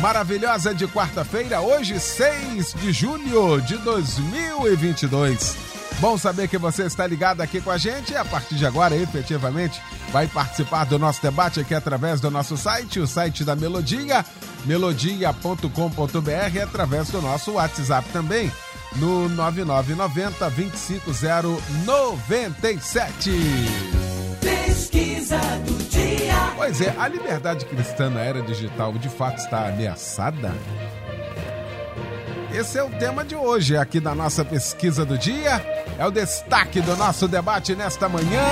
maravilhosa de quarta-feira, hoje 6 de julho de 2022. Bom saber que você está ligado aqui com a gente e a partir de agora, efetivamente, vai participar do nosso debate aqui através do nosso site, o site da Melodia, melodia.com.br, através do nosso WhatsApp também, no 9990 25097. Pesquisa do. Pois é, a liberdade cristã na era digital de fato está ameaçada? Esse é o tema de hoje aqui da nossa pesquisa do dia. É o destaque do nosso debate nesta manhã.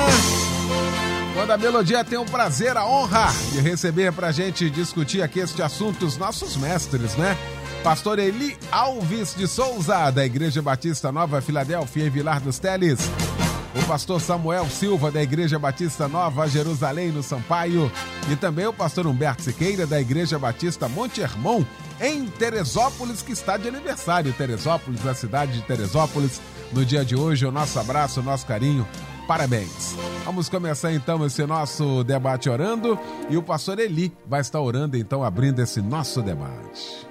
Quando a Melodia tem o prazer, a honra de receber para a gente discutir aqui este assunto os nossos mestres, né? Pastor Eli Alves de Souza, da Igreja Batista Nova Filadélfia, em Vilar dos Teles. O pastor Samuel Silva, da Igreja Batista Nova Jerusalém, no Sampaio. E também o pastor Humberto Siqueira, da Igreja Batista Monte Hermon, em Teresópolis, que está de aniversário. Teresópolis, a cidade de Teresópolis, no dia de hoje. O nosso abraço, o nosso carinho. Parabéns. Vamos começar então esse nosso debate orando e o pastor Eli vai estar orando então abrindo esse nosso debate.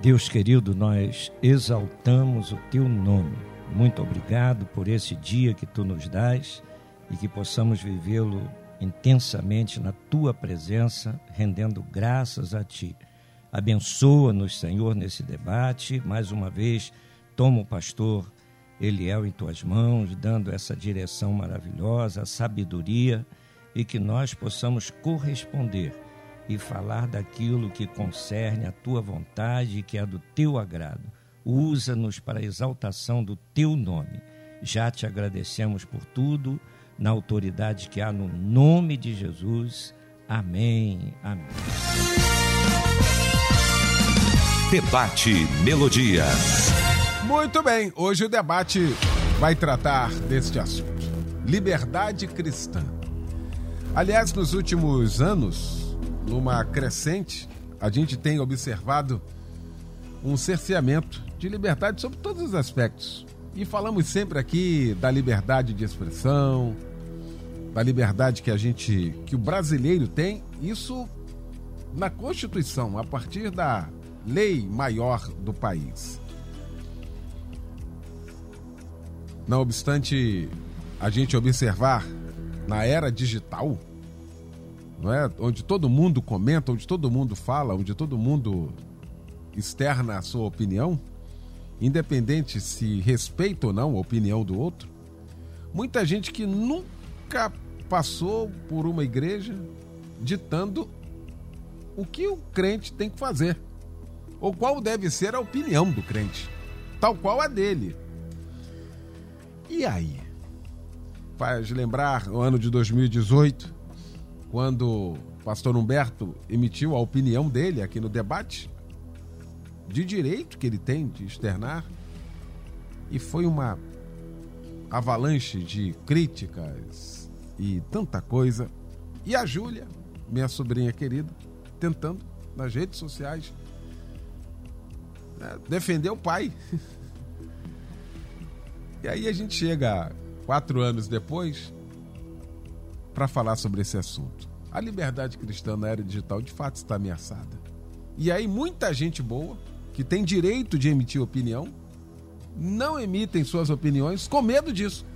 Deus querido, nós exaltamos o teu nome. Muito obrigado por esse dia que tu nos dás e que possamos vivê-lo intensamente na tua presença, rendendo graças a ti. Abençoa-nos, Senhor, nesse debate. Mais uma vez, toma o pastor Eliel em tuas mãos, dando essa direção maravilhosa, sabedoria e que nós possamos corresponder e falar daquilo que concerne a tua vontade e que é do teu agrado. Usa-nos para a exaltação do teu nome. Já te agradecemos por tudo, na autoridade que há no nome de Jesus. Amém. Amém. Debate Melodia. Muito bem, hoje o debate vai tratar deste assunto: liberdade cristã. Aliás, nos últimos anos, numa crescente, a gente tem observado um cerceamento de liberdade sobre todos os aspectos. E falamos sempre aqui da liberdade de expressão, da liberdade que a gente, que o brasileiro tem, isso na Constituição, a partir da lei maior do país. Não obstante a gente observar na era digital, não é? onde todo mundo comenta, onde todo mundo fala, onde todo mundo externa a sua opinião, independente se respeita ou não a opinião do outro, muita gente que nunca passou por uma igreja ditando o que o crente tem que fazer, ou qual deve ser a opinião do crente, tal qual a dele. E aí? Faz lembrar o ano de 2018, quando o pastor Humberto emitiu a opinião dele aqui no debate, de direito que ele tem de externar, e foi uma avalanche de críticas e tanta coisa. E a Júlia, minha sobrinha querida, tentando nas redes sociais né, defender o pai. E aí a gente chega quatro anos depois para falar sobre esse assunto. A liberdade cristã na era digital de fato está ameaçada. E aí muita gente boa, que tem direito de emitir opinião, não emitem suas opiniões com medo disso.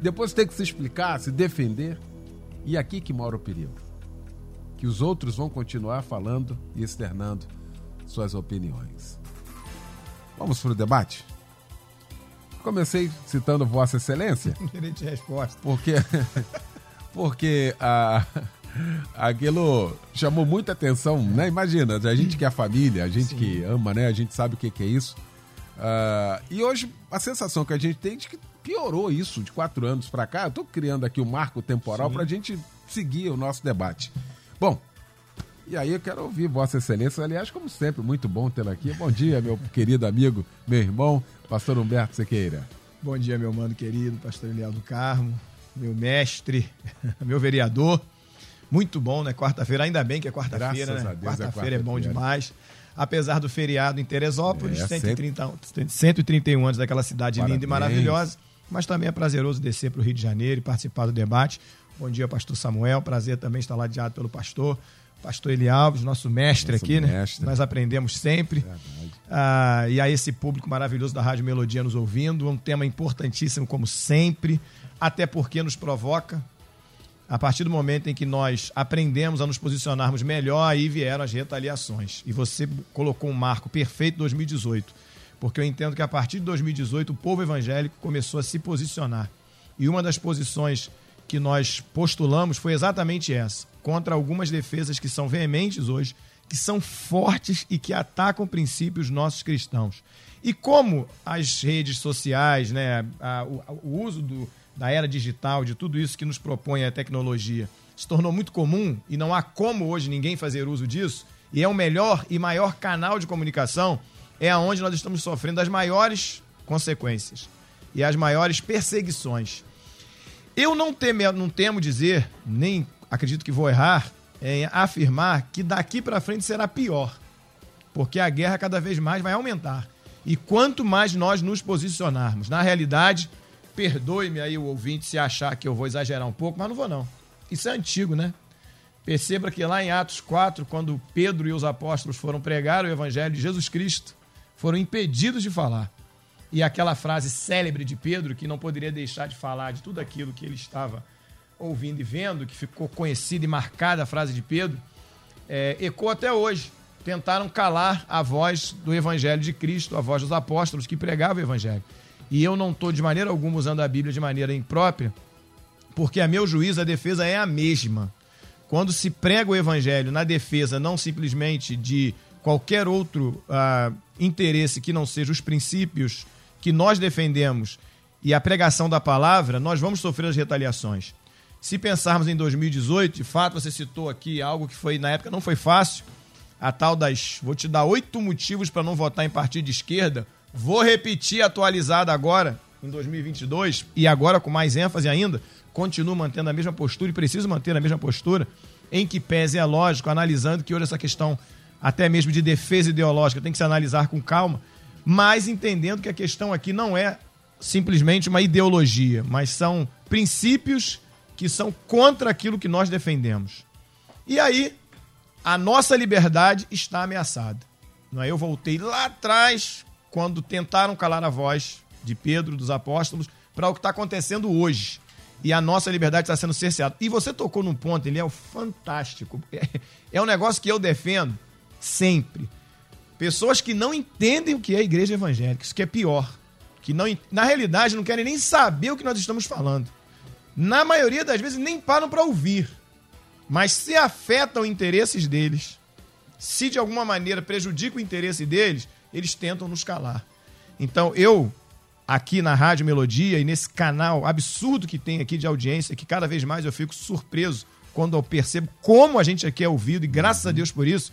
Depois tem que se explicar, se defender. E aqui que mora o perigo. Que os outros vão continuar falando e externando suas opiniões. Vamos para o debate? Comecei citando Vossa Excelência. Gerente de resposta. Porque, porque a, aquilo chamou muita atenção, né? Imagina, a gente que é família, a gente Sim. que ama, né? A gente sabe o que, que é isso. Uh, e hoje a sensação que a gente tem é de que piorou isso de quatro anos para cá. Eu estou criando aqui o um marco temporal para a gente seguir o nosso debate. Bom, E aí eu quero ouvir Vossa Excelência, aliás, como sempre, muito bom tê-la aqui. Bom dia, meu querido amigo, meu irmão, pastor Humberto Sequeira. Bom dia, meu mano querido, pastor Eliel do Carmo, meu mestre, meu vereador. Muito bom, né? Quarta-feira, ainda bem que é quarta-feira, né? Quarta-feira é, quarta é bom demais. Apesar do feriado em Teresópolis, é, 130, 131 anos daquela cidade Parabéns. linda e maravilhosa, mas também é prazeroso descer para o Rio de Janeiro e participar do debate. Bom dia, pastor Samuel. Prazer também estar ladeado pelo pastor. Pastor Eli Alves, nosso mestre nosso aqui, né? mestre. né? Nós aprendemos sempre. Ah, e a esse público maravilhoso da Rádio Melodia nos ouvindo. Um tema importantíssimo, como sempre, até porque nos provoca. A partir do momento em que nós aprendemos a nos posicionarmos melhor, aí vieram as retaliações. E você colocou um marco perfeito 2018. Porque eu entendo que a partir de 2018 o povo evangélico começou a se posicionar. E uma das posições que nós postulamos foi exatamente essa, contra algumas defesas que são veementes hoje, que são fortes e que atacam princípios nossos cristãos. E como as redes sociais, né, a, o, o, uso do, da era digital, de tudo isso que nos propõe a tecnologia, se tornou muito comum e não há como hoje ninguém fazer uso disso, e é o melhor e maior canal de comunicação, é aonde nós estamos sofrendo as maiores consequências e as maiores perseguições. Eu não temo, não temo dizer, nem acredito que vou errar, em afirmar que daqui para frente será pior. Porque a guerra cada vez mais vai aumentar. E quanto mais nós nos posicionarmos, na realidade, perdoe-me aí o ouvinte se achar que eu vou exagerar um pouco, mas não vou não. Isso é antigo, né? Perceba que lá em Atos 4, quando Pedro e os apóstolos foram pregar o evangelho de Jesus Cristo, foram impedidos de falar. E aquela frase célebre de Pedro, que não poderia deixar de falar de tudo aquilo que ele estava ouvindo e vendo, que ficou conhecida e marcada a frase de Pedro, é, ecoa até hoje. Tentaram calar a voz do Evangelho de Cristo, a voz dos apóstolos que pregavam o Evangelho. E eu não estou de maneira alguma usando a Bíblia de maneira imprópria, porque a meu juízo a defesa é a mesma. Quando se prega o Evangelho na defesa não simplesmente de qualquer outro uh, interesse que não seja os princípios que nós defendemos e a pregação da palavra, nós vamos sofrer as retaliações. Se pensarmos em 2018, de fato você citou aqui algo que foi na época não foi fácil, a tal das, vou te dar oito motivos para não votar em partido de esquerda. Vou repetir atualizada agora em 2022 e agora com mais ênfase ainda, continuo mantendo a mesma postura e preciso manter a mesma postura, em que pese é lógico, analisando que hoje essa questão até mesmo de defesa ideológica tem que se analisar com calma, mas entendendo que a questão aqui não é simplesmente uma ideologia, mas são princípios que são contra aquilo que nós defendemos. E aí, a nossa liberdade está ameaçada. Não é? Eu voltei lá atrás, quando tentaram calar a voz de Pedro, dos apóstolos, para o que está acontecendo hoje. E a nossa liberdade está sendo cerceada. E você tocou num ponto, ele é fantástico. É um negócio que eu defendo sempre. Pessoas que não entendem o que é igreja evangélica, isso que é pior. Que não, na realidade não querem nem saber o que nós estamos falando. Na maioria das vezes nem param para ouvir. Mas se afetam interesses deles, se de alguma maneira prejudica o interesse deles, eles tentam nos calar. Então eu, aqui na Rádio Melodia e nesse canal absurdo que tem aqui de audiência, que cada vez mais eu fico surpreso quando eu percebo como a gente aqui é ouvido, e graças a Deus por isso,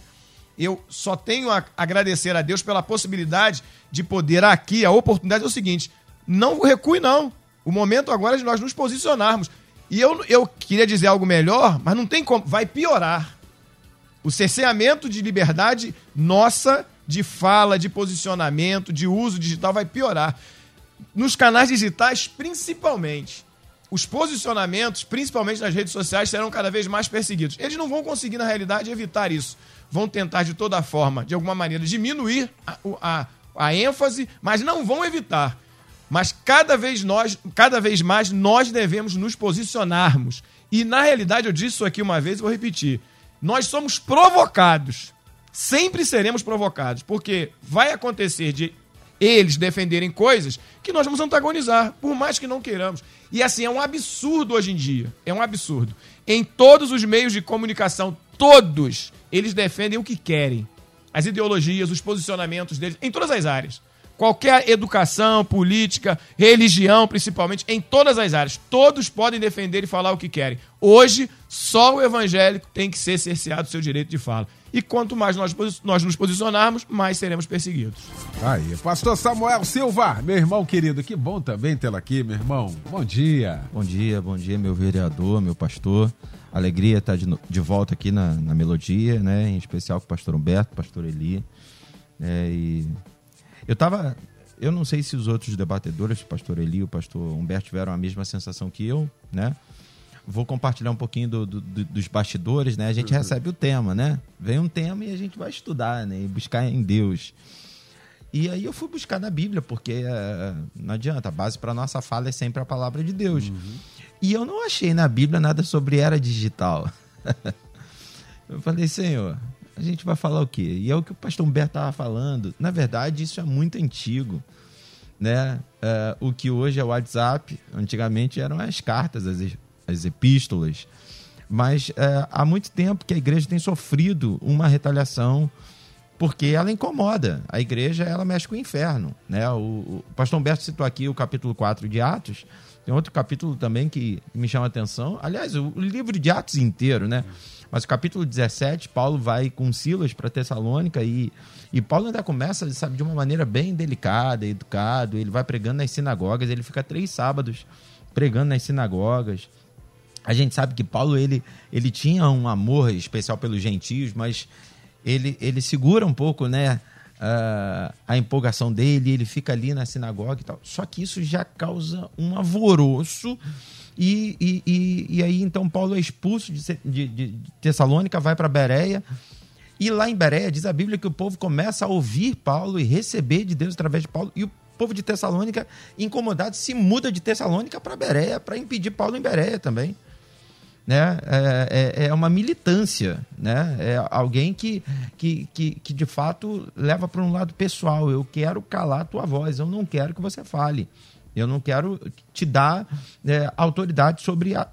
eu só tenho a agradecer a Deus pela possibilidade de poder aqui, a oportunidade é o seguinte, não recue não. O momento agora é de nós nos posicionarmos. E eu, eu queria dizer algo melhor, mas não tem como, vai piorar. O cerceamento de liberdade nossa, de fala, de posicionamento, de uso digital vai piorar. Nos canais digitais, principalmente. Os posicionamentos, principalmente nas redes sociais, serão cada vez mais perseguidos. Eles não vão conseguir, na realidade, evitar isso vão tentar de toda forma, de alguma maneira, diminuir a, a, a ênfase, mas não vão evitar. Mas cada vez, nós, cada vez mais nós devemos nos posicionarmos. E na realidade, eu disse isso aqui uma vez e vou repetir. Nós somos provocados. Sempre seremos provocados. Porque vai acontecer de eles defenderem coisas que nós vamos antagonizar, por mais que não queiramos. E assim, é um absurdo hoje em dia. É um absurdo. Em todos os meios de comunicação, todos eles defendem o que querem. As ideologias, os posicionamentos deles, em todas as áreas. qualquer educação, política, religião, principalmente, em todas as áreas. Todos podem defender e falar o que querem. Hoje, só o evangélico tem que ser cerceado do seu direito de fala. E quanto mais nós, nós nos posicionarmos, mais seremos perseguidos. Aí, pastor Samuel Silva, meu irmão querido, que bom também tê-lo aqui, meu irmão. Bom dia. Bom dia, bom dia, meu vereador, meu pastor. Alegria estar de, de volta aqui na, na Melodia, né? Em especial com o pastor Humberto, pastor Eli. É, e eu tava. Eu não sei se os outros debatedores, o pastor Eli e o pastor Humberto, tiveram a mesma sensação que eu, né? Vou compartilhar um pouquinho do, do, do, dos bastidores, né? A gente uhum. recebe o tema, né? Vem um tema e a gente vai estudar, né? E buscar em Deus. E aí eu fui buscar na Bíblia, porque uh, não adianta, a base para nossa fala é sempre a palavra de Deus. Uhum. E eu não achei na Bíblia nada sobre era digital. eu falei, Senhor, a gente vai falar o quê? E é o que o pastor Humberto estava falando. Na verdade, isso é muito antigo. Né? É, o que hoje é o WhatsApp, antigamente eram as cartas, as, as epístolas. Mas é, há muito tempo que a igreja tem sofrido uma retaliação porque ela incomoda. A igreja ela mexe com o inferno. Né? O, o pastor Humberto citou aqui o capítulo 4 de Atos. Tem outro capítulo também que me chama a atenção. Aliás, o, o livro de Atos inteiro, né? Mas o capítulo 17, Paulo vai com Silas para Tessalônica e, e Paulo ainda começa, sabe, de uma maneira bem delicada, educado. Ele vai pregando nas sinagogas, ele fica três sábados pregando nas sinagogas. A gente sabe que Paulo ele, ele tinha um amor especial pelos gentios, mas ele, ele segura um pouco, né? Uh, a empolgação dele, ele fica ali na sinagoga e tal. Só que isso já causa um alvoroço e, e, e, e aí, então, Paulo é expulso de, de, de Tessalônica, vai para Bereia. E lá em Bereia, diz a Bíblia que o povo começa a ouvir Paulo e receber de Deus através de Paulo. E o povo de Tessalônica, incomodado, se muda de Tessalônica para Bereia, para impedir Paulo em Bereia também. Né? É, é, é, uma militância, né? é alguém que, que, que, que de fato leva para um lado pessoal. Eu quero calar a tua voz, eu não quero que você fale. Eu não quero te dar é, autoridade sobre a,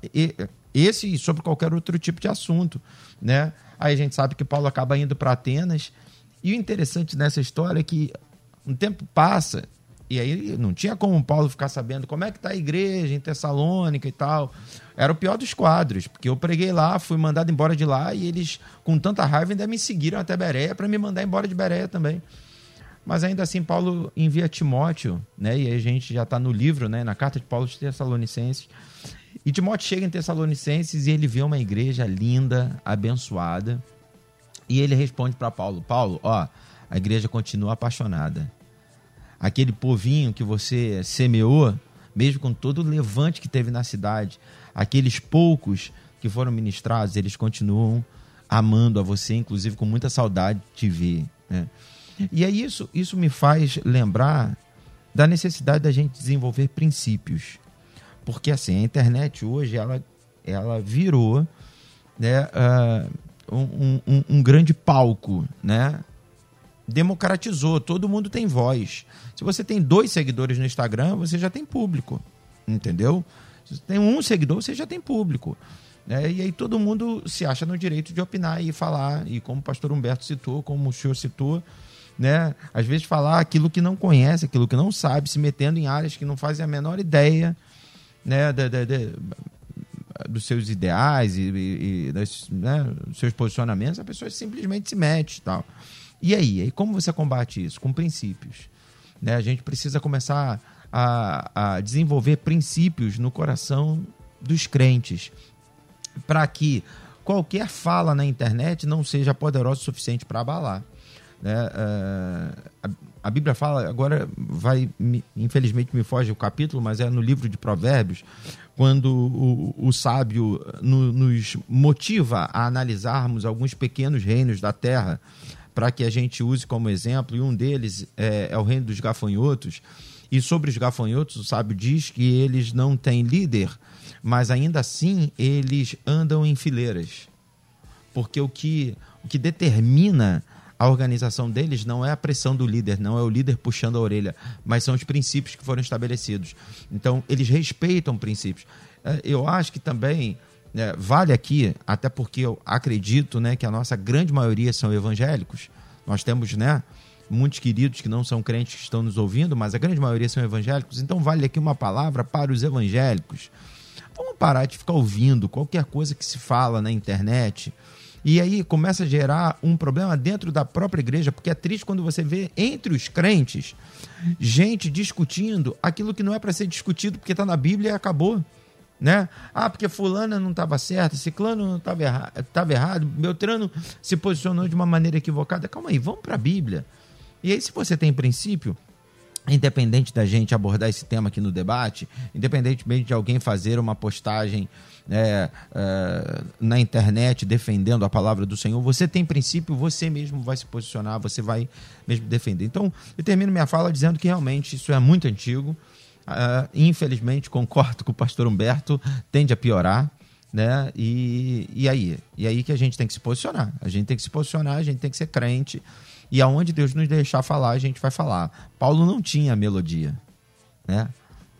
esse e sobre qualquer outro tipo de assunto, né? Aí a gente sabe que Paulo acaba indo para Atenas. E o interessante nessa história é que um tempo passa e aí não tinha como Paulo ficar sabendo como é que está a igreja em Tessalônica e tal. Era o pior dos quadros, porque eu preguei lá, fui mandado embora de lá e eles, com tanta raiva, ainda me seguiram até Bereia para me mandar embora de Bereia também. Mas ainda assim, Paulo envia Timóteo, né? E a gente já está no livro, né? Na carta de Paulo de Tessalonicenses. E Timóteo chega em Tessalonicenses e ele vê uma igreja linda, abençoada. E ele responde para Paulo: Paulo, ó, a igreja continua apaixonada. Aquele povinho que você semeou, mesmo com todo o levante que teve na cidade, aqueles poucos que foram ministrados, eles continuam amando a você, inclusive com muita saudade de te ver. Né? E aí isso, isso me faz lembrar da necessidade da gente desenvolver princípios. Porque assim, a internet hoje ela, ela virou né, uh, um, um, um grande palco, né? democratizou, todo mundo tem voz. Se você tem dois seguidores no Instagram, você já tem público, entendeu? Se você tem um seguidor, você já tem público. É, e aí todo mundo se acha no direito de opinar e falar, e como o pastor Humberto citou, como o senhor citou, né? Às vezes falar aquilo que não conhece, aquilo que não sabe, se metendo em áreas que não fazem a menor ideia, né? De, de, de, dos seus ideais e, e, e né? dos seus posicionamentos, a pessoa simplesmente se mete e tal. E aí? E como você combate isso? Com princípios. Né? A gente precisa começar a, a desenvolver princípios no coração dos crentes para que qualquer fala na internet não seja poderosa o suficiente para abalar. Né? Uh, a, a, Bíblia fala, agora vai, me, infelizmente me foge o capítulo, mas é no livro de Provérbios, quando o, o sábio no, nos motiva a analisarmos alguns pequenos reinos da terra para que a gente use como exemplo, e um deles é, é o reino dos gafanhotos. E sobre os gafanhotos, o sábio diz que eles não têm líder, mas ainda assim eles andam em fileiras. Porque o que, o que determina a organização deles não é a pressão do líder, não é o líder puxando a orelha, mas são os princípios que foram estabelecidos. Então, eles respeitam princípios. É, eu acho que também é, vale aqui, até porque eu acredito né, que a nossa grande maioria são evangélicos. Nós temos né, muitos queridos que não são crentes que estão nos ouvindo, mas a grande maioria são evangélicos, então vale aqui uma palavra para os evangélicos. Vamos parar de ficar ouvindo qualquer coisa que se fala na internet. E aí começa a gerar um problema dentro da própria igreja, porque é triste quando você vê entre os crentes gente discutindo aquilo que não é para ser discutido porque está na Bíblia e acabou né? Ah, porque fulana não estava certa, ciclano não estava erra errado, Beltrano se posicionou de uma maneira equivocada. Calma aí, vamos para a Bíblia. E aí, se você tem princípio, independente da gente abordar esse tema aqui no debate, independentemente de alguém fazer uma postagem é, é, na internet defendendo a palavra do Senhor, você tem princípio, você mesmo vai se posicionar, você vai mesmo defender. Então, eu termino minha fala dizendo que realmente isso é muito antigo. Uh, infelizmente, concordo com o pastor Humberto, tende a piorar. Né? E, e aí? E aí que a gente tem que se posicionar. A gente tem que se posicionar, a gente tem que ser crente. E aonde Deus nos deixar falar, a gente vai falar. Paulo não tinha melodia, né?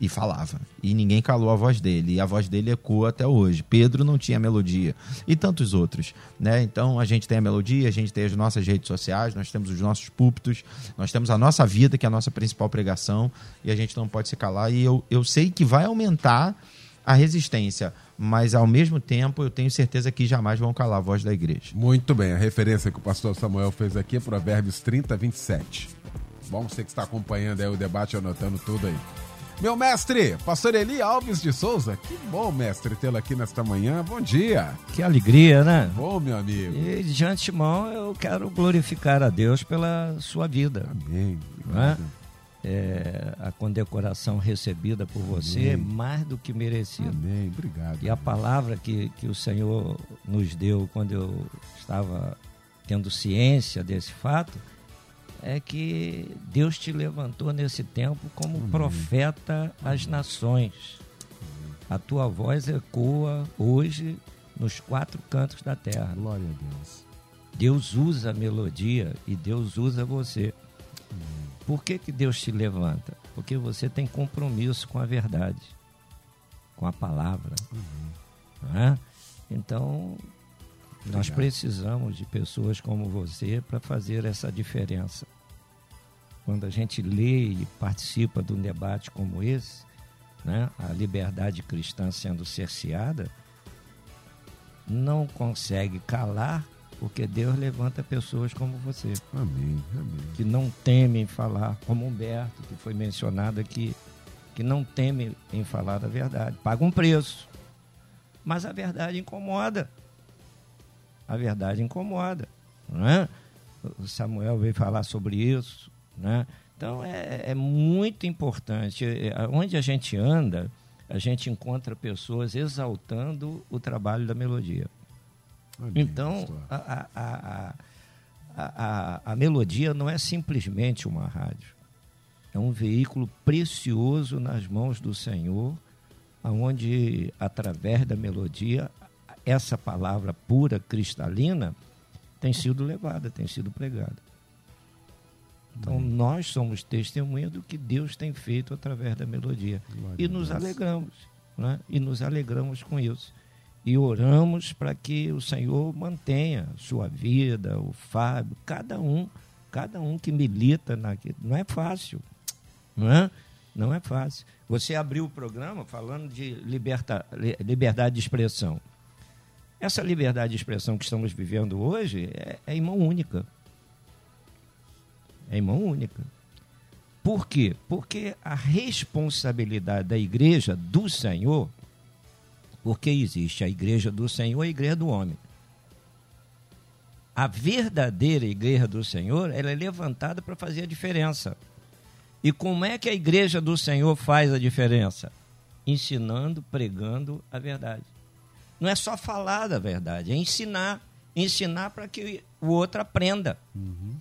e falava. E ninguém calou a voz dele. E a voz dele ecoa até hoje. Pedro não tinha melodia. E tantos outros. Né? Então a gente tem a melodia, a gente tem as nossas redes sociais, nós temos os nossos púlpitos, nós temos a nossa vida, que é a nossa principal pregação, e a gente não pode se calar. E eu, eu sei que vai aumentar a resistência, mas ao mesmo tempo eu tenho certeza que jamais vão calar a voz da igreja. Muito bem, a referência que o pastor Samuel fez aqui é Provérbios 30, 27. Bom, você que está acompanhando aí o debate, anotando tudo aí. Meu mestre, pastor Eli Alves de Souza, que bom, mestre, tê-lo aqui nesta manhã. Bom dia. Que alegria, né? Bom, meu amigo. E de antemão eu quero glorificar a Deus pela sua vida. Amém. É? É, a condecoração recebida por você é mais do que merecida. Amém. Obrigado. E a palavra que, que o Senhor nos deu quando eu estava tendo ciência desse fato é que Deus te levantou nesse tempo como Amém. profeta às nações. A tua voz ecoa hoje nos quatro cantos da terra. Glória a Deus. Deus usa a melodia e Deus usa você. Por que, que Deus te levanta? Porque você tem compromisso com a verdade, com a palavra. Uhum. É? Então, nós precisamos de pessoas como você para fazer essa diferença. Quando a gente lê e participa de um debate como esse, né, a liberdade cristã sendo cerceada, não consegue calar, porque Deus levanta pessoas como você. Amém, amém. Que não temem falar, como Humberto, que foi mencionado aqui, que não temem em falar a verdade. Paga um preço. Mas a verdade incomoda a verdade incomoda. É? O Samuel veio falar sobre isso. Né? Então é, é muito importante. É, onde a gente anda, a gente encontra pessoas exaltando o trabalho da melodia. Então, a, a, a, a, melodia não é simplesmente uma rádio. É um veículo precioso nas mãos do Senhor, onde, através da melodia, essa palavra pura, cristalina, tem sido levada, tem sido pregada. Então, nós somos testemunha do que Deus tem feito através da melodia. E nos alegramos, né? e nos alegramos com isso. E oramos para que o Senhor mantenha sua vida, o Fábio, cada um, cada um que milita naquilo. Não é fácil, não é? Não é fácil. Você abriu o programa falando de liberta, liberdade de expressão. Essa liberdade de expressão que estamos vivendo hoje é, é em mão única. É em mão única. Por quê? Porque a responsabilidade da igreja do Senhor, porque existe a igreja do Senhor e a igreja do homem. A verdadeira igreja do Senhor, ela é levantada para fazer a diferença. E como é que a igreja do Senhor faz a diferença? Ensinando, pregando a verdade. Não é só falar da verdade, é ensinar. Ensinar para que o outro aprenda. Uhum.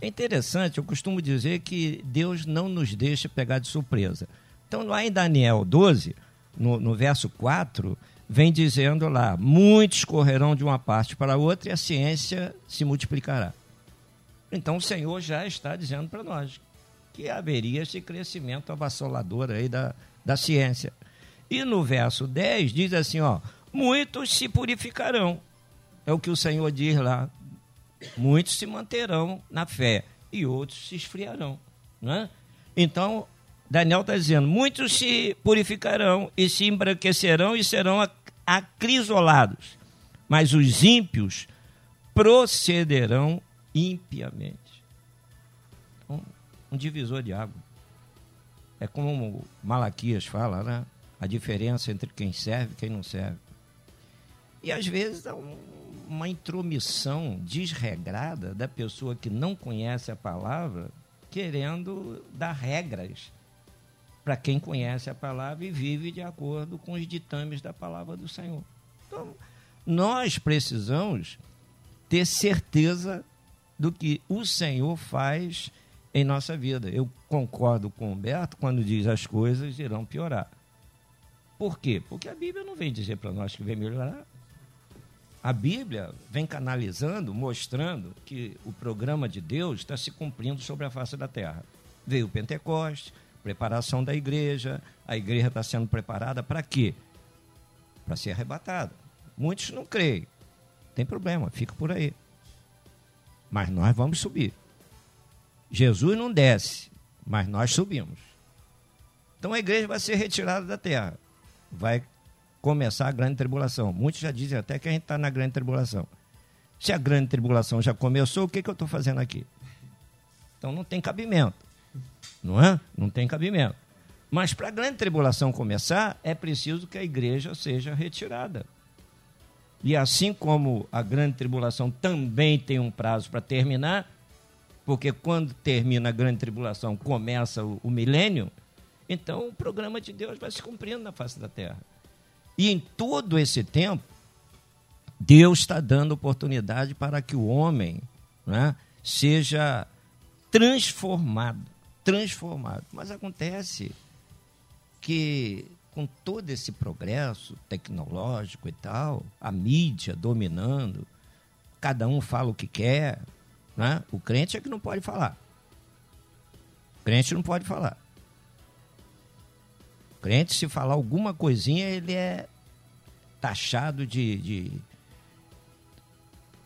É interessante, eu costumo dizer que Deus não nos deixa pegar de surpresa. Então, lá em Daniel 12, no, no verso 4, vem dizendo lá: muitos correrão de uma parte para outra e a ciência se multiplicará. Então, o Senhor já está dizendo para nós que haveria esse crescimento avassalador aí da, da ciência. E no verso 10 diz assim: ó, muitos se purificarão. É o que o Senhor diz lá. Muitos se manterão na fé. e outros se esfriarão. Né? Então, Daniel está dizendo: muitos se purificarão e se embranquecerão e serão acrisolados, mas os ímpios procederão impiamente. Um, um divisor de água. É como Malaquias fala, né? A diferença entre quem serve e quem não serve. E às vezes há um, uma intromissão desregrada da pessoa que não conhece a palavra, querendo dar regras para quem conhece a palavra e vive de acordo com os ditames da palavra do Senhor. Então, nós precisamos ter certeza do que o Senhor faz em nossa vida. Eu concordo com o Humberto quando diz as coisas irão piorar. Por quê? Porque a Bíblia não vem dizer para nós que vem melhorar. A Bíblia vem canalizando, mostrando que o programa de Deus está se cumprindo sobre a face da terra. Veio o Pentecoste, preparação da igreja, a igreja está sendo preparada para quê? Para ser arrebatada. Muitos não creem. Tem problema, fica por aí. Mas nós vamos subir. Jesus não desce, mas nós subimos. Então a igreja vai ser retirada da terra. Vai começar a grande tribulação. Muitos já dizem até que a gente está na grande tribulação. Se a grande tribulação já começou, o que, que eu estou fazendo aqui? Então não tem cabimento. Não é? Não tem cabimento. Mas para a grande tribulação começar, é preciso que a igreja seja retirada. E assim como a grande tribulação também tem um prazo para terminar, porque quando termina a grande tribulação começa o, o milênio, então o programa de Deus vai se cumprindo na face da terra. E em todo esse tempo, Deus está dando oportunidade para que o homem né, seja transformado. Transformado. Mas acontece que com todo esse progresso tecnológico e tal, a mídia dominando, cada um fala o que quer, né? o crente é que não pode falar. O crente não pode falar. O crente, se falar alguma coisinha, ele é taxado de, de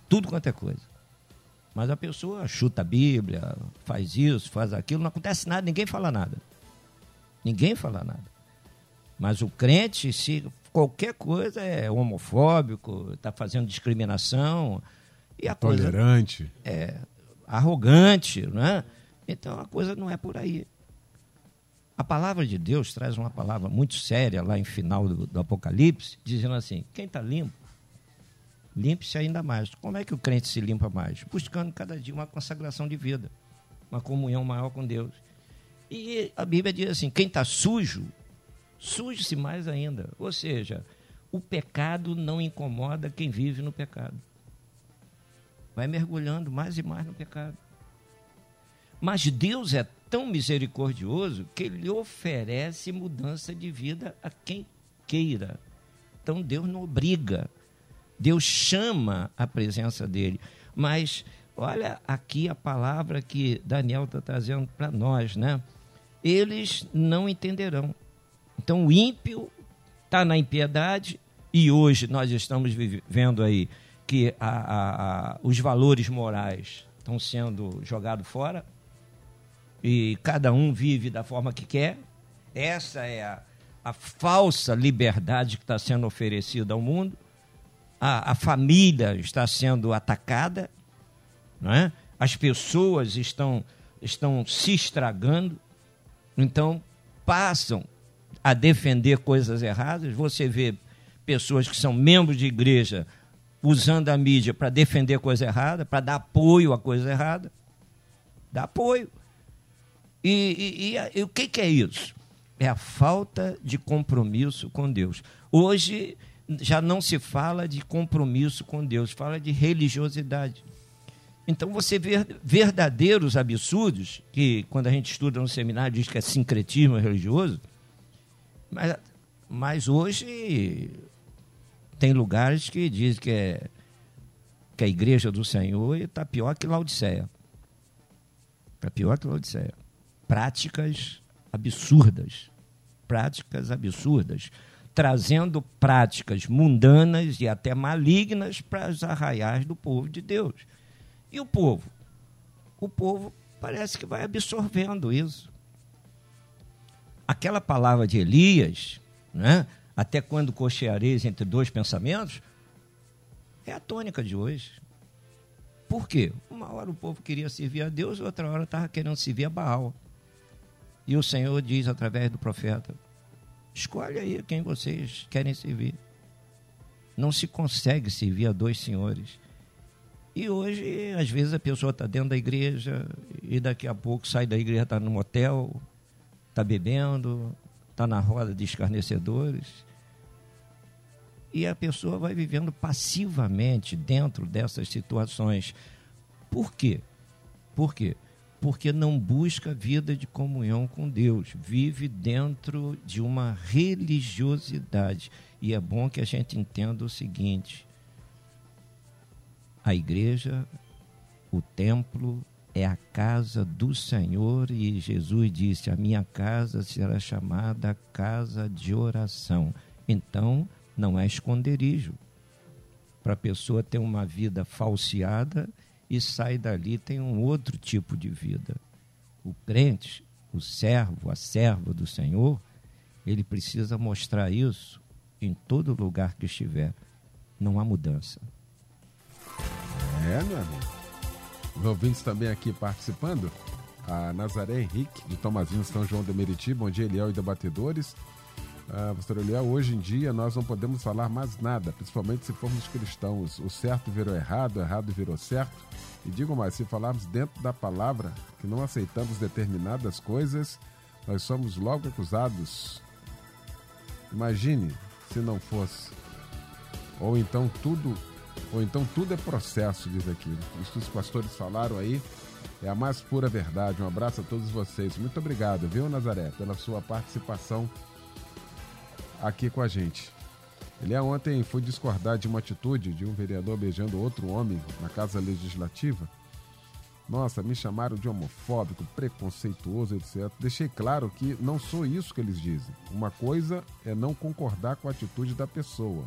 tudo quanto é coisa. Mas a pessoa chuta a Bíblia, faz isso, faz aquilo, não acontece nada, ninguém fala nada. Ninguém fala nada. Mas o crente, se qualquer coisa é homofóbico, está fazendo discriminação. E a Tolerante. Coisa é arrogante, né? Então a coisa não é por aí. A palavra de Deus traz uma palavra muito séria lá em final do, do Apocalipse, dizendo assim: quem está limpo, limpe-se ainda mais. Como é que o crente se limpa mais? Buscando cada dia uma consagração de vida, uma comunhão maior com Deus. E a Bíblia diz assim: quem está sujo, suje-se mais ainda. Ou seja, o pecado não incomoda quem vive no pecado. Vai mergulhando mais e mais no pecado. Mas Deus é tão misericordioso que ele oferece mudança de vida a quem queira. Então Deus não obriga. Deus chama a presença dele. Mas olha aqui a palavra que Daniel está trazendo para nós, né? Eles não entenderão. Então o ímpio está na impiedade e hoje nós estamos vivendo aí que a, a, a, os valores morais estão sendo jogados fora e cada um vive da forma que quer. Essa é a, a falsa liberdade que está sendo oferecida ao mundo. A, a família está sendo atacada, não é? as pessoas estão, estão se estragando, então passam a defender coisas erradas. Você vê pessoas que são membros de igreja usando a mídia para defender coisa errada, para dar apoio à coisa errada. Dá apoio. E, e, e, e o que, que é isso? É a falta de compromisso com Deus. Hoje já não se fala de compromisso com Deus, fala de religiosidade. Então você vê verdadeiros absurdos, que quando a gente estuda no seminário diz que é sincretismo religioso, mas, mas hoje tem lugares que dizem que, é, que a igreja do Senhor está pior que Laodiceia. Está pior que Laodiceia. Práticas absurdas. Práticas absurdas. Trazendo práticas mundanas e até malignas para os arraiais do povo de Deus. E o povo? O povo parece que vai absorvendo isso. Aquela palavra de Elias, né? até quando cocheareis entre dois pensamentos, é a tônica de hoje. Por quê? Uma hora o povo queria servir a Deus, outra hora estava querendo servir a Baal. E o Senhor diz através do profeta: escolhe aí quem vocês querem servir. Não se consegue servir a dois senhores. E hoje, às vezes, a pessoa está dentro da igreja e daqui a pouco sai da igreja, está no motel, está bebendo, está na roda de escarnecedores. E a pessoa vai vivendo passivamente dentro dessas situações. Por quê? Por quê? Porque não busca vida de comunhão com Deus, vive dentro de uma religiosidade. E é bom que a gente entenda o seguinte: a igreja, o templo, é a casa do Senhor e Jesus disse: A minha casa será chamada casa de oração. Então, não é esconderijo para a pessoa ter uma vida falseada e sai dali tem um outro tipo de vida. O crente, o servo, a serva do Senhor, ele precisa mostrar isso em todo lugar que estiver. Não há mudança. É, meu amigo. Os ouvintes também aqui participando. A Nazaré Henrique, de Tomazinho, São João de Meriti. Bom dia, Eliel e debatedores. Ah, pastor Eliel, hoje em dia nós não podemos falar mais nada, principalmente se formos cristãos. O certo virou errado, o errado virou certo. E digo mais, se falarmos dentro da palavra que não aceitamos determinadas coisas, nós somos logo acusados. Imagine se não fosse. Ou então tudo ou então tudo é processo, diz aqui. Isso que os pastores falaram aí é a mais pura verdade. Um abraço a todos vocês. Muito obrigado, viu, Nazaré, pela sua participação aqui com a gente. Ele é ontem foi discordar de uma atitude de um vereador beijando outro homem na Casa Legislativa. Nossa, me chamaram de homofóbico, preconceituoso, etc. Deixei claro que não sou isso que eles dizem. Uma coisa é não concordar com a atitude da pessoa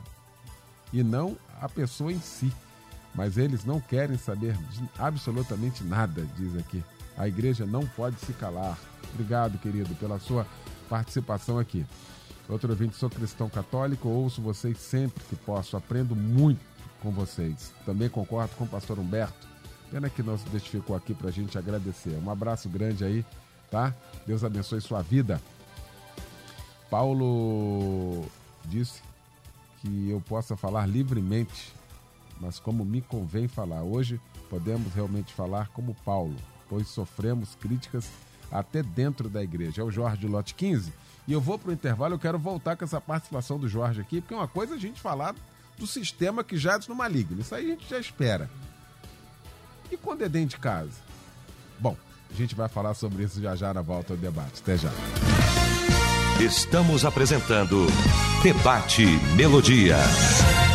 e não a pessoa em si. Mas eles não querem saber absolutamente nada, diz aqui. A igreja não pode se calar. Obrigado, querido, pela sua participação aqui. Outro ouvinte, sou cristão católico, ouço vocês sempre que posso, aprendo muito com vocês. Também concordo com o pastor Humberto. Pena que não se identificou aqui para a gente agradecer. Um abraço grande aí, tá? Deus abençoe sua vida. Paulo disse que eu possa falar livremente, mas como me convém falar. Hoje podemos realmente falar como Paulo, pois sofremos críticas até dentro da igreja. É o Jorge Lote 15. E eu vou para o intervalo, eu quero voltar com essa participação do Jorge aqui, porque é uma coisa a gente falar do sistema que já é no maligno. Isso aí a gente já espera. E quando é dentro de casa? Bom, a gente vai falar sobre isso já já na volta ao debate. Até já. Estamos apresentando Debate Melodia.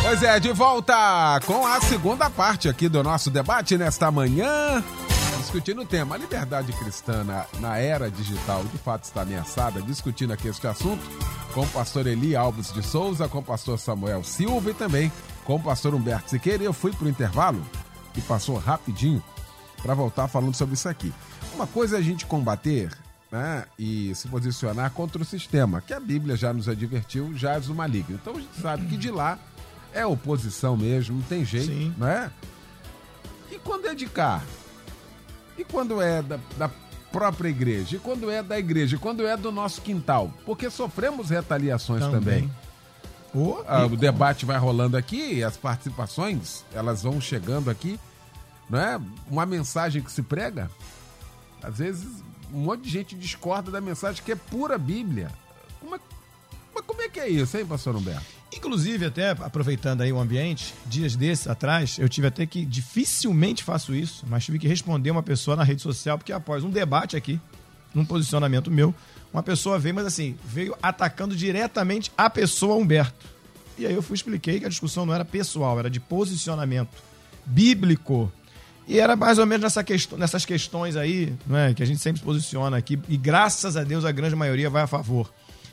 Pois é, de volta com a segunda parte aqui do nosso debate nesta manhã. Discutindo o tema, a liberdade cristã na, na era digital de fato está ameaçada, discutindo aqui este assunto com o pastor Eli Alves de Souza, com o pastor Samuel Silva e também com o pastor Humberto Siqueira. Eu fui para o intervalo e passou rapidinho para voltar falando sobre isso aqui. Uma coisa é a gente combater né, e se posicionar contra o sistema, que a Bíblia já nos advertiu, já no maligno. Então a gente sabe que de lá é oposição mesmo, não tem jeito, Sim. né? E quando é de cá? E quando é da, da própria igreja? E quando é da igreja? E quando é do nosso quintal? Porque sofremos retaliações também. também. Oh, ah, o debate vai rolando aqui, as participações, elas vão chegando aqui, não é? Uma mensagem que se prega, às vezes um monte de gente discorda da mensagem que é pura Bíblia. Como é, mas como é que é isso, hein, pastor Humberto? Inclusive, até aproveitando aí o ambiente, dias desses atrás, eu tive até que, dificilmente faço isso, mas tive que responder uma pessoa na rede social, porque após um debate aqui, num posicionamento meu, uma pessoa veio, mas assim, veio atacando diretamente a pessoa Humberto. E aí eu fui expliquei que a discussão não era pessoal, era de posicionamento bíblico e era mais ou menos nessa questão, nessas questões aí, não é, que a gente sempre se posiciona aqui, e graças a Deus a grande maioria vai a favor.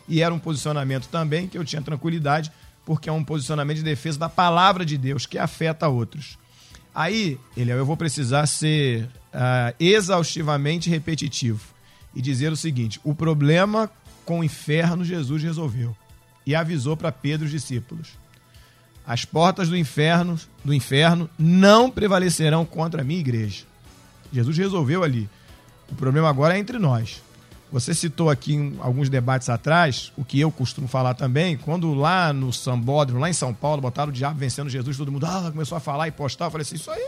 E era um posicionamento também que eu tinha tranquilidade, porque é um posicionamento de defesa da palavra de Deus, que afeta outros. Aí, ele eu vou precisar ser uh, exaustivamente repetitivo e dizer o seguinte: o problema com o inferno Jesus resolveu e avisou para Pedro os discípulos: as portas do inferno, do inferno não prevalecerão contra a minha igreja. Jesus resolveu ali. O problema agora é entre nós. Você citou aqui em alguns debates atrás, o que eu costumo falar também, quando lá no Sambódromo, lá em São Paulo, botaram o diabo vencendo Jesus, todo mundo ah, começou a falar e postar. Eu falei assim: isso aí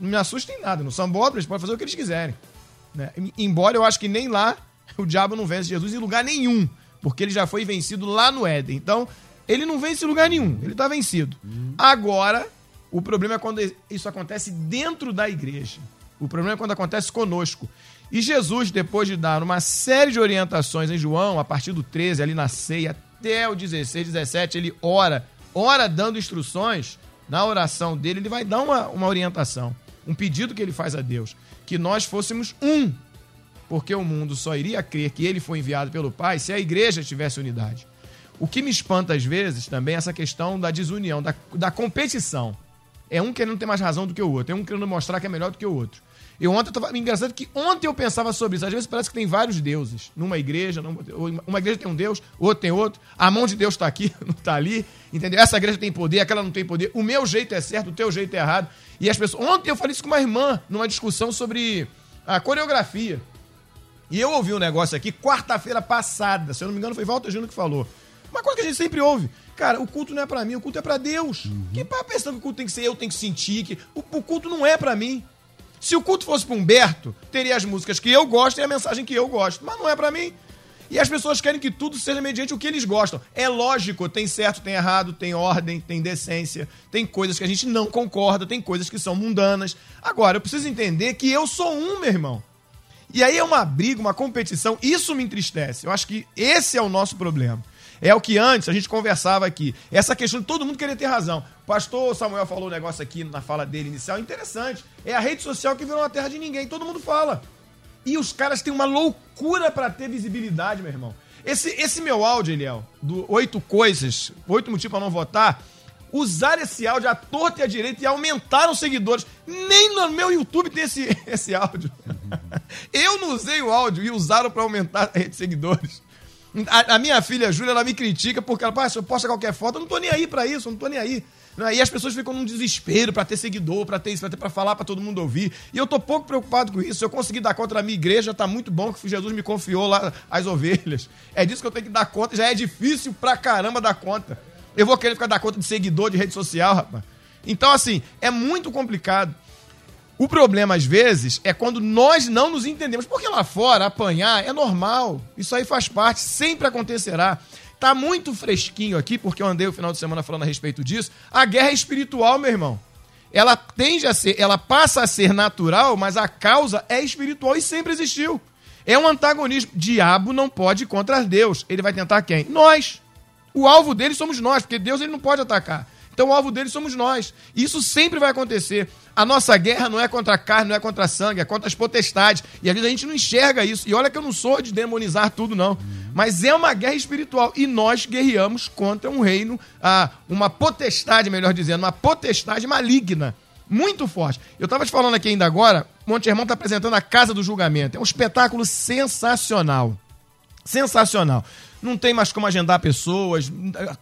não me assusta em nada. No Sambódromo eles podem fazer o que eles quiserem. Né? Embora eu acho que nem lá o diabo não vence Jesus em lugar nenhum, porque ele já foi vencido lá no Éden. Então, ele não vence em lugar nenhum, ele está vencido. Agora, o problema é quando isso acontece dentro da igreja. O problema é quando acontece conosco. E Jesus, depois de dar uma série de orientações em João, a partir do 13, ali na ceia, até o 16, 17, ele ora, ora dando instruções, na oração dele, ele vai dar uma, uma orientação, um pedido que ele faz a Deus, que nós fôssemos um, porque o mundo só iria crer que ele foi enviado pelo Pai se a igreja tivesse unidade. O que me espanta às vezes também é essa questão da desunião, da, da competição. É um querendo ter mais razão do que o outro, é um querendo mostrar que é melhor do que o outro. Eu ontem tava engraçado que ontem eu pensava sobre isso. Às vezes parece que tem vários deuses numa igreja, numa, uma igreja tem um deus, outra tem outro. A mão de Deus está aqui, não está ali, entendeu? Essa igreja tem poder, aquela não tem poder. O meu jeito é certo, o teu jeito é errado. E as pessoas. Ontem eu falei isso com uma irmã numa discussão sobre a coreografia. E eu ouvi um negócio aqui quarta-feira passada, se eu não me engano foi Walter Júnior que falou. Uma coisa que a gente sempre ouve. Cara, o culto não é para mim, o culto é para Deus. Uhum. Que para pensando que o culto tem que ser eu, tem que sentir que o, o culto não é para mim. Se o culto fosse para Humberto, teria as músicas que eu gosto e a mensagem que eu gosto. Mas não é para mim. E as pessoas querem que tudo seja mediante o que eles gostam. É lógico, tem certo, tem errado, tem ordem, tem decência, tem coisas que a gente não concorda, tem coisas que são mundanas. Agora, eu preciso entender que eu sou um, meu irmão. E aí é uma briga, uma competição, isso me entristece. Eu acho que esse é o nosso problema. É o que antes a gente conversava aqui. Essa questão de todo mundo querer ter razão. Pastor Samuel falou um negócio aqui na fala dele inicial, interessante. É a rede social que virou uma terra de ninguém, todo mundo fala. E os caras têm uma loucura para ter visibilidade, meu irmão. Esse, esse meu áudio, Eliel, do oito coisas, oito motivos para não votar, usar esse áudio à torta e à direita e aumentaram os seguidores. Nem no meu YouTube tem esse, esse áudio. Eu não usei o áudio e usaram para aumentar a rede de seguidores. A, a, minha filha Júlia, ela me critica porque ela, se eu posto qualquer foto, eu não tô nem aí para isso, eu não tô nem aí. E as pessoas ficam num desespero para ter seguidor, para ter isso, para ter para falar para todo mundo ouvir. E eu tô pouco preocupado com isso. Eu conseguir dar conta da minha igreja, tá muito bom que Jesus me confiou lá as ovelhas. É disso que eu tenho que dar conta. Já é difícil pra caramba dar conta. Eu vou querer ficar dar conta de seguidor de rede social, rapaz. Então, assim, é muito complicado. O problema, às vezes, é quando nós não nos entendemos. Porque lá fora, apanhar é normal. Isso aí faz parte, sempre acontecerá. Tá muito fresquinho aqui, porque eu andei o final de semana falando a respeito disso. A guerra é espiritual, meu irmão. Ela tende a ser, ela passa a ser natural, mas a causa é espiritual e sempre existiu. É um antagonismo. Diabo não pode ir contra Deus. Ele vai tentar quem? Nós. O alvo dele somos nós, porque Deus ele não pode atacar. Então o alvo dele somos nós. Isso sempre vai acontecer. A nossa guerra não é contra a carne, não é contra a sangue, é contra as potestades. E às vezes a gente não enxerga isso. E olha que eu não sou de demonizar tudo, não. Mas é uma guerra espiritual. E nós guerreamos contra um reino, ah, uma potestade, melhor dizendo, uma potestade maligna. Muito forte. Eu estava te falando aqui ainda agora, Monte Irmão está apresentando a Casa do Julgamento. É um espetáculo sensacional. Sensacional não tem mais como agendar pessoas.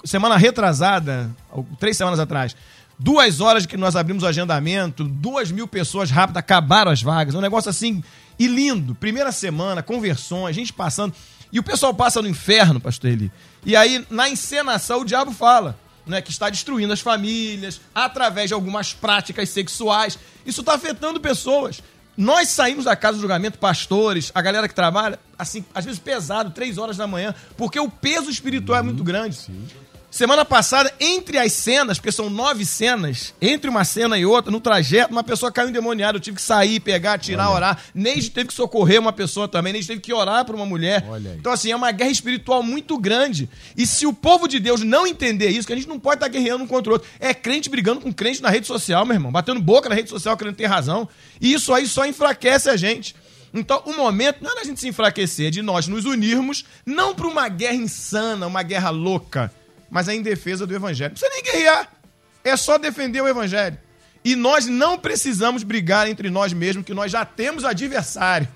Semana retrasada, três semanas atrás, duas horas que nós abrimos o agendamento, duas mil pessoas rápido, acabaram as vagas. É um negócio assim, e lindo. Primeira semana, conversões, gente passando. E o pessoal passa no inferno, pastor Eli. E aí, na encenação, o diabo fala. Né, que está destruindo as famílias através de algumas práticas sexuais. Isso está afetando pessoas. Nós saímos da casa do julgamento, pastores, a galera que trabalha, assim, às vezes pesado, três horas da manhã, porque o peso espiritual uhum, é muito grande. Sim. Semana passada, entre as cenas, porque são nove cenas, entre uma cena e outra, no trajeto, uma pessoa caiu endemoniada. Eu tive que sair, pegar, tirar, Olha. orar. Neide teve que socorrer uma pessoa também. Neide teve que orar para uma mulher. Então, assim, é uma guerra espiritual muito grande. E se o povo de Deus não entender isso, que a gente não pode estar guerreando um contra o outro. É crente brigando com crente na rede social, meu irmão. Batendo boca na rede social, querendo ter razão. E isso aí só enfraquece a gente. Então, o momento não é da gente se enfraquecer, é de nós nos unirmos, não para uma guerra insana, uma guerra louca mas é em defesa do evangelho. Não precisa nem guerrear. É só defender o evangelho. E nós não precisamos brigar entre nós mesmos, que nós já temos adversário.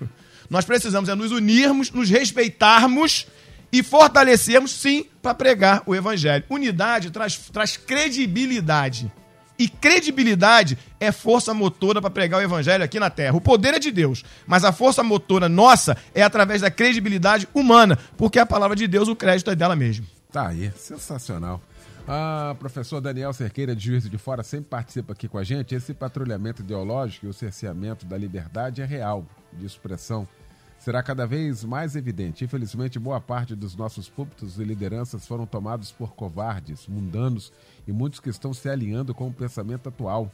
Nós precisamos é nos unirmos, nos respeitarmos e fortalecermos, sim, para pregar o evangelho. Unidade traz, traz credibilidade. E credibilidade é força motora para pregar o evangelho aqui na terra. O poder é de Deus, mas a força motora nossa é através da credibilidade humana, porque a palavra de Deus, o crédito é dela mesmo. Tá aí, sensacional. Ah, professor Daniel Cerqueira, de Juízo de Fora, sempre participa aqui com a gente. Esse patrulhamento ideológico e o cerceamento da liberdade é real de expressão. Será cada vez mais evidente. Infelizmente, boa parte dos nossos púlpitos e lideranças foram tomados por covardes, mundanos e muitos que estão se alinhando com o pensamento atual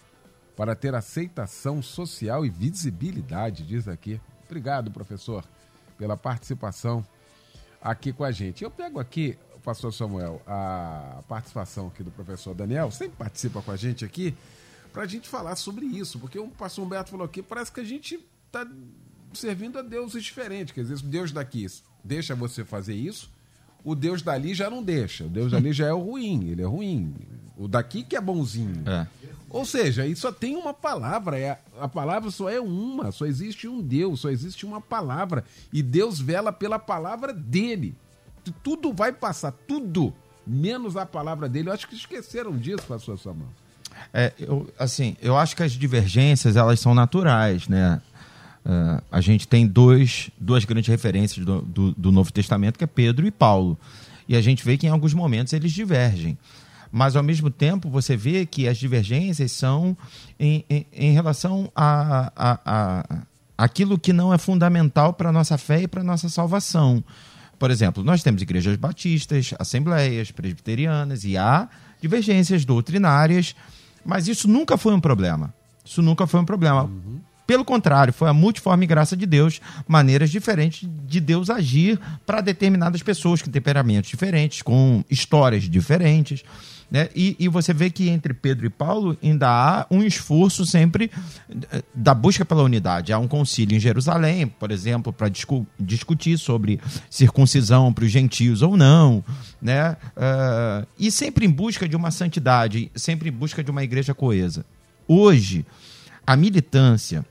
para ter aceitação social e visibilidade, diz aqui. Obrigado, professor, pela participação aqui com a gente. Eu pego aqui pastor Samuel, a participação aqui do professor Daniel, sempre participa com a gente aqui, para a gente falar sobre isso, porque o pastor Humberto falou aqui, parece que a gente está servindo a deuses diferentes, quer dizer, o Deus daqui deixa você fazer isso, o Deus dali já não deixa, o Deus dali já é o ruim, ele é ruim, o daqui que é bonzinho. É. Ou seja, isso só tem uma palavra, é, a palavra só é uma, só existe um Deus, só existe uma palavra, e Deus vela pela palavra dele tudo vai passar, tudo, menos a palavra dele. Eu acho que esqueceram disso, pastor Samuel. É, eu, assim, eu acho que as divergências, elas são naturais, né? Uh, a gente tem dois, duas grandes referências do, do, do, Novo Testamento, que é Pedro e Paulo. E a gente vê que em alguns momentos eles divergem. Mas, ao mesmo tempo, você vê que as divergências são em, em, em relação a, a, a, aquilo que não é fundamental para a nossa fé e para a nossa salvação. Por exemplo, nós temos igrejas batistas, assembleias presbiterianas e há divergências doutrinárias, mas isso nunca foi um problema. Isso nunca foi um problema. Uhum. Pelo contrário, foi a multiforme graça de Deus, maneiras diferentes de Deus agir para determinadas pessoas com temperamentos diferentes, com histórias diferentes. Né? E, e, você vê que entre Pedro e Paulo ainda há um esforço sempre eh, da busca pela unidade. Há um concílio em Jerusalém, por exemplo, para discu discutir sobre circuncisão para os gentios ou não. Né? Uh, e sempre em busca de uma santidade, sempre em busca de uma igreja coesa. Hoje, a militância.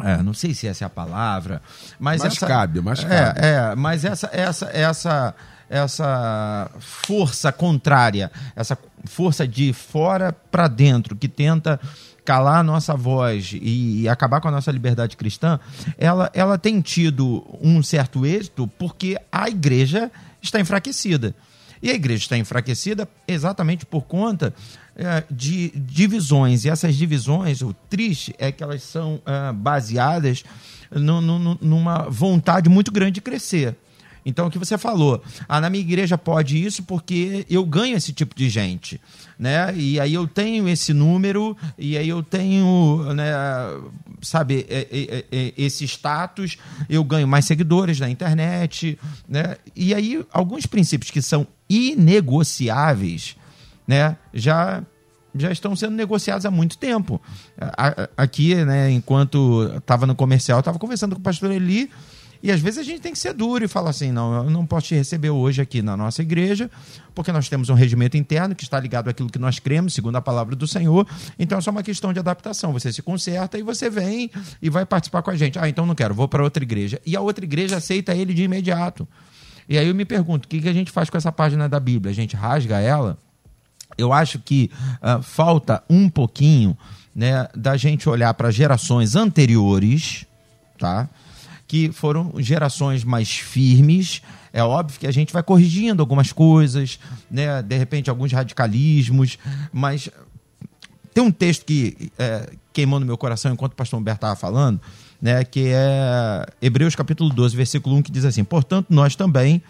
É, não sei se essa é a palavra, mas, mas essa, cabe, mas é, cabe. É, mas essa, essa, essa, essa força contrária, essa força de fora para dentro que tenta calar a nossa voz e, acabar com a nossa liberdade cristã, ela, ela tem tido um certo êxito porque a igreja está enfraquecida. E a igreja está enfraquecida exatamente por conta é, de divisões. E essas divisões, o triste é que elas são é, baseadas no, no, numa vontade muito grande de crescer. Então, o que você falou, ah, na minha igreja pode isso porque eu ganho esse tipo de gente, né? E aí eu tenho esse número, e aí eu tenho, né, sabe, esse status, eu ganho mais seguidores na internet, né? E aí alguns princípios que são inegociáveis, né, já já estão sendo negociados há muito tempo. Aqui, né, enquanto estava no comercial, estava conversando com o pastor Eli, e às vezes a gente tem que ser duro e falar assim: não, eu não posso te receber hoje aqui na nossa igreja, porque nós temos um regimento interno que está ligado àquilo que nós cremos, segundo a palavra do Senhor. Então é só uma questão de adaptação. Você se conserta e você vem e vai participar com a gente. Ah, então não quero, vou para outra igreja. E a outra igreja aceita ele de imediato. E aí eu me pergunto: o que a gente faz com essa página da Bíblia? A gente rasga ela? Eu acho que uh, falta um pouquinho né, da gente olhar para gerações anteriores, tá? Que foram gerações mais firmes. É óbvio que a gente vai corrigindo algumas coisas, né? de repente alguns radicalismos, mas tem um texto que é, queimou no meu coração enquanto o pastor Humberto estava falando, né? que é Hebreus capítulo 12, versículo 1, que diz assim: Portanto, nós também,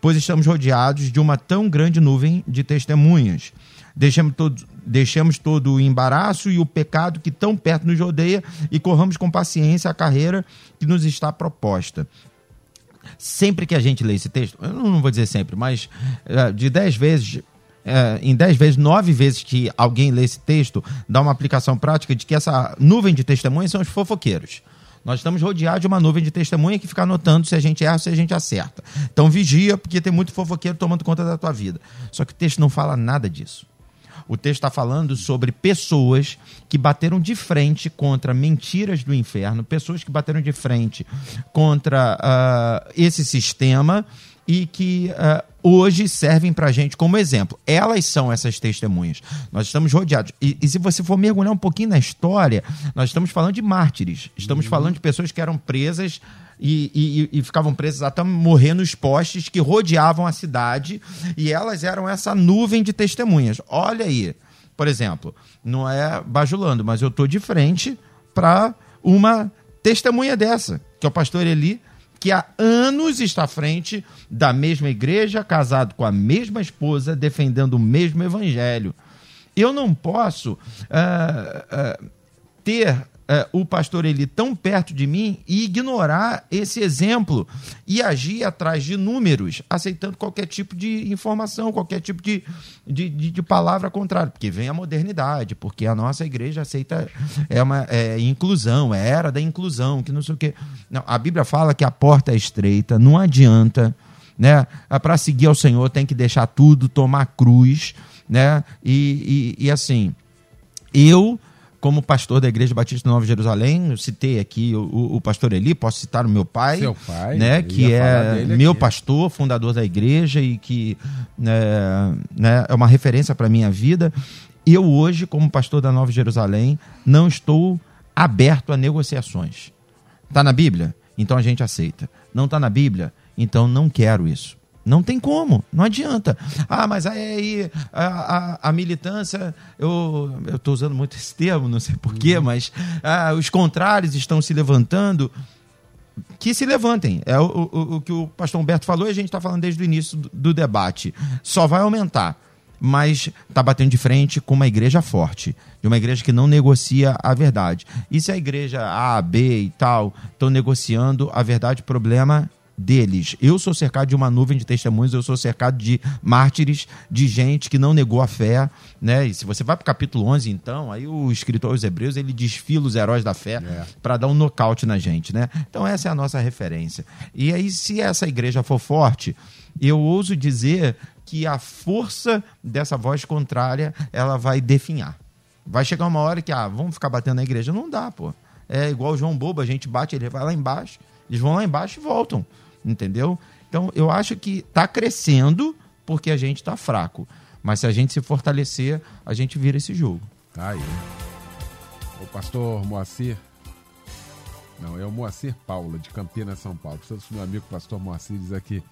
pois estamos rodeados de uma tão grande nuvem de testemunhas. Deixemos todo, deixemos todo o embaraço e o pecado que tão perto nos rodeia e corramos com paciência a carreira que nos está proposta. Sempre que a gente lê esse texto, eu não vou dizer sempre, mas é, de dez vezes, é, em dez vezes, nove vezes que alguém lê esse texto, dá uma aplicação prática de que essa nuvem de testemunhas são os fofoqueiros. Nós estamos rodeados de uma nuvem de testemunha que fica anotando se a gente erra ou se a gente acerta. Então vigia, porque tem muito fofoqueiro tomando conta da tua vida. Só que o texto não fala nada disso. O texto está falando sobre pessoas que bateram de frente contra mentiras do inferno, pessoas que bateram de frente contra uh, esse sistema e que uh, hoje servem para a gente como exemplo. Elas são essas testemunhas. Nós estamos rodeados. E, e, se você for mergulhar um pouquinho na história, nós estamos falando de mártires. Estamos uhum. falando de pessoas que eram presas e, e, e, ficavam presas até morrer nos postes que rodeavam a cidade. E elas eram essa nuvem de testemunhas. Olha aí, por exemplo, não é bajulando, mas eu estou de frente para uma testemunha dessa, que é o pastor Eli que há anos está à frente da mesma igreja, casado com a mesma esposa, defendendo o mesmo evangelho. Eu não posso uh, uh, ter é, o pastor Eli tão perto de mim e ignorar esse exemplo e agir atrás de números, aceitando qualquer tipo de informação, qualquer tipo de, de, de, de palavra contrária, porque vem a modernidade, porque a nossa igreja aceita é uma é, inclusão, é era da inclusão, que não sei o quê. Não, a Bíblia fala que a porta é estreita, não adianta, né? Para seguir ao Senhor tem que deixar tudo, tomar cruz, né? e, e, e assim, eu como pastor da Igreja Batista Nova Jerusalém, eu citei aqui o, o, pastor Eli, posso citar o meu pai, Seu pai né, que é meu aqui. pastor, fundador da igreja e que é, né, é uma referência para a minha vida. Eu hoje, como pastor da Nova Jerusalém, não estou aberto a negociações. Está na Bíblia? Então a gente aceita. Não está na Bíblia? Então não quero isso. Não tem como, não adianta. Ah, mas aí a, a, a militância, eu estou usando muito esse termo, não sei porquê, uhum. mas ah, os contrários estão se levantando. Que se levantem. É o, o, o que o pastor Humberto falou e a gente está falando desde o início do, do debate. Só vai aumentar mas está batendo de frente com uma igreja forte, de uma igreja que não negocia a verdade. E se a igreja A, B e tal estão negociando a verdade, o problema deles. Eu sou cercado de uma nuvem de testemunhos, eu sou cercado de mártires, de gente que não negou a fé, né? E se você vai para o capítulo 11, então, aí o escritor aos Hebreus, ele desfila os heróis da fé é. para dar um nocaute na gente, né? Então essa é a nossa referência. E aí se essa igreja for forte, eu ouso dizer que a força dessa voz contrária, ela vai definhar. Vai chegar uma hora que, ah, vamos ficar batendo na igreja. Não dá, pô. É igual o João Bobo, a gente bate, ele vai lá embaixo, eles vão lá embaixo e voltam entendeu? Então, eu acho que está crescendo porque a gente está fraco. Mas se a gente se fortalecer, a gente vira esse jogo. Tá aí. O pastor Moacir. Não, é o Moacir Paula, de Campinas, São Paulo. Todos meu amigo pastor Moacir diz aqui.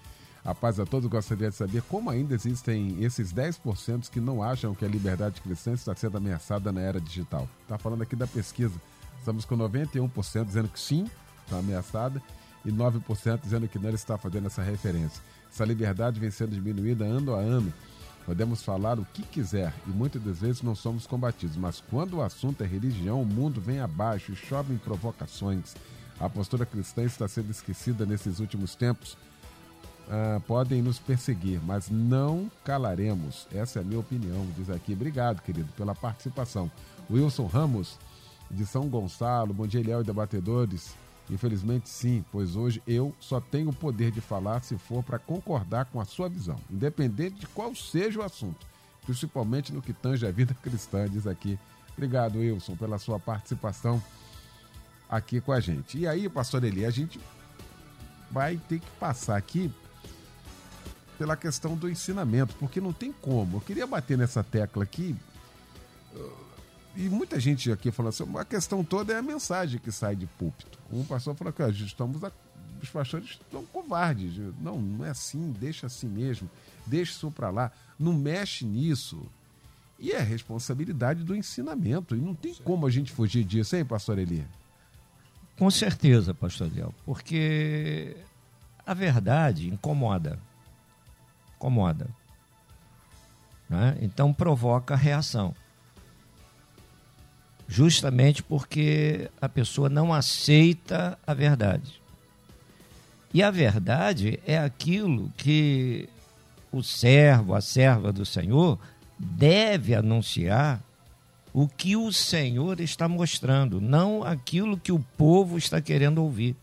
A paz a todos, gostaria de saber como ainda existem esses 10% que não acham que a liberdade cristã está sendo ameaçada na era digital. Está falando aqui da pesquisa. Estamos com 91% dizendo que sim, está ameaçada, e 9% dizendo que não está fazendo essa referência. Essa liberdade vem sendo diminuída ano a ano. Podemos falar o que quiser e muitas das vezes não somos combatidos, mas quando o assunto é religião, o mundo vem abaixo e chovem provocações. A postura cristã está sendo esquecida nesses últimos tempos. Ah, podem nos perseguir, mas não calaremos. Essa é a minha opinião, diz aqui. Obrigado, querido, pela participação. Wilson Ramos, de São Gonçalo. Bom dia, Léo e debatedores. Infelizmente, sim, pois hoje eu só tenho o poder de falar se for para concordar com a sua visão, independente de qual seja o assunto, principalmente no que tange a vida cristã, diz aqui. Obrigado, Wilson, pela sua participação aqui com a gente. E aí, pastor Eli, a gente vai ter que passar aqui pela questão do ensinamento, porque não tem como. Eu queria bater nessa tecla aqui e muita gente aqui falou assim, a questão toda é a mensagem que sai de púlpito. Um pastor falou que estamos a, os pastores estão covardes. Não, não é assim, deixa assim mesmo, deixa isso para lá, não mexe nisso. E é responsabilidade do ensinamento. E não tem como a gente fugir disso, hein, pastor Eli? Com certeza, pastor Léo, porque a verdade incomoda. Incomoda. Né? Então provoca reação justamente porque a pessoa não aceita a verdade. E a verdade é aquilo que o servo, a serva do Senhor, deve anunciar o que o Senhor está mostrando, não aquilo que o povo está querendo ouvir.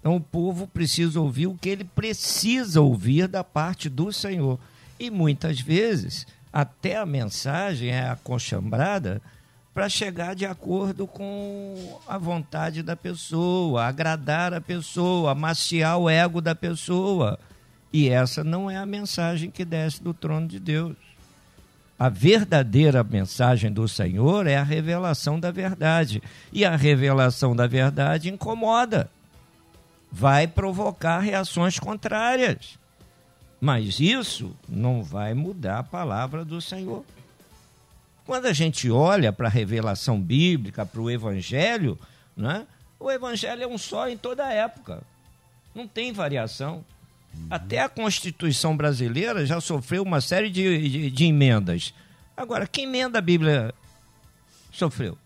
Então o povo precisa ouvir o que ele precisa ouvir da parte do Senhor. E muitas vezes até a mensagem é acochambrada para chegar de acordo com a vontade da pessoa, agradar a pessoa, amaciar o ego da pessoa. E essa não é a mensagem que desce do trono de Deus. A verdadeira mensagem do Senhor é a revelação da verdade. E a revelação da verdade incomoda. Vai provocar reações contrárias. Mas isso não vai mudar a palavra do Senhor. Quando a gente olha para a revelação bíblica, para o Evangelho, né, o Evangelho é um só em toda a época. Não tem variação. Uhum. Até a Constituição brasileira já sofreu uma série de, de, de emendas. Agora, que emenda a Bíblia sofreu?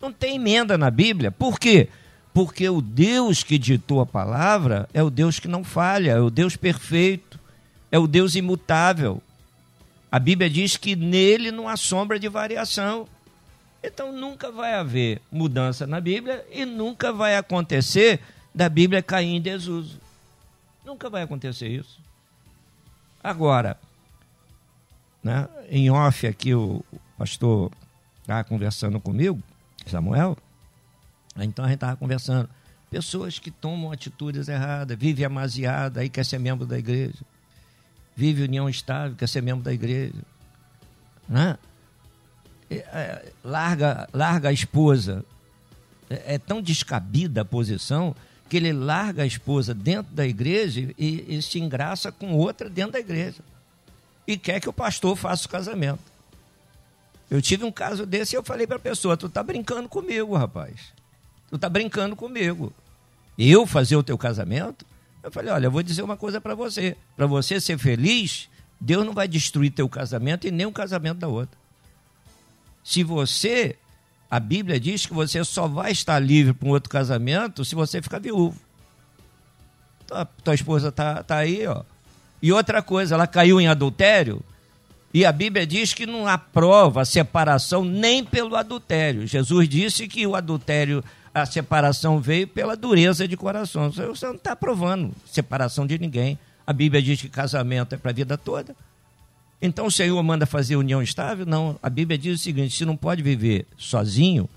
Não tem emenda na Bíblia. Por quê? Porque o Deus que ditou a palavra é o Deus que não falha, é o Deus perfeito, é o Deus imutável. A Bíblia diz que nele não há sombra de variação. Então nunca vai haver mudança na Bíblia e nunca vai acontecer da Bíblia cair em desuso. Nunca vai acontecer isso. Agora, né, em off aqui o pastor estava conversando comigo, Samuel, então a gente estava conversando. Pessoas que tomam atitudes erradas, vive amaziada, aí quer ser membro da igreja vive união estável, quer ser membro da igreja. Né? É, larga, larga a esposa. É, é, tão descabida a posição que ele larga a esposa dentro da igreja e, e se engraça com outra dentro da igreja. E quer que o pastor faça o casamento. Eu tive um caso desse e eu falei para a pessoa: Tu tá brincando comigo, rapaz. Tu tá brincando comigo. Eu fazer o teu casamento? Eu falei, olha, eu vou dizer uma coisa para você. Para você ser feliz, Deus não vai destruir teu casamento e nem o casamento da outra. Se você, a Bíblia diz que você só vai estar livre para um outro casamento se você ficar viúvo. Tua, tua esposa tá, tá aí, ó. E outra coisa, ela caiu em adultério, e a Bíblia diz que não aprova separação nem pelo adultério. Jesus disse que o adultério a separação veio pela dureza de coração. Você não está provando separação de ninguém. A Bíblia diz que casamento é para a vida toda. Então o Senhor manda fazer união estável? Não. A Bíblia diz o seguinte: se não pode viver sozinho,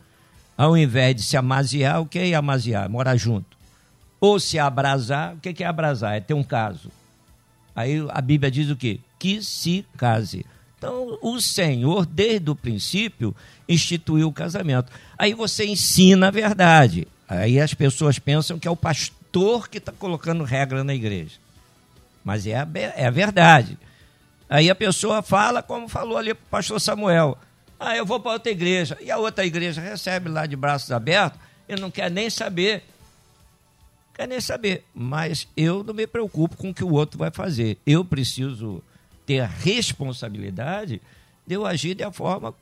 ao invés de se amaziar, o que é amaziar? Morar junto. Ou se abrasar, o que é abrasar? É ter um caso. Aí a Bíblia diz o quê? Que se case. Então, o Senhor, desde o princípio, instituiu o casamento. Aí você ensina a verdade. Aí as pessoas pensam que é o pastor que está colocando regra na igreja. Mas é a, é a verdade. Aí a pessoa fala, como falou ali o pastor Samuel: Ah, eu vou para outra igreja. E a outra igreja recebe lá de braços abertos e não quer nem saber. Quer nem saber. Mas eu não me preocupo com o que o outro vai fazer. Eu preciso ter a responsabilidade de eu agir da forma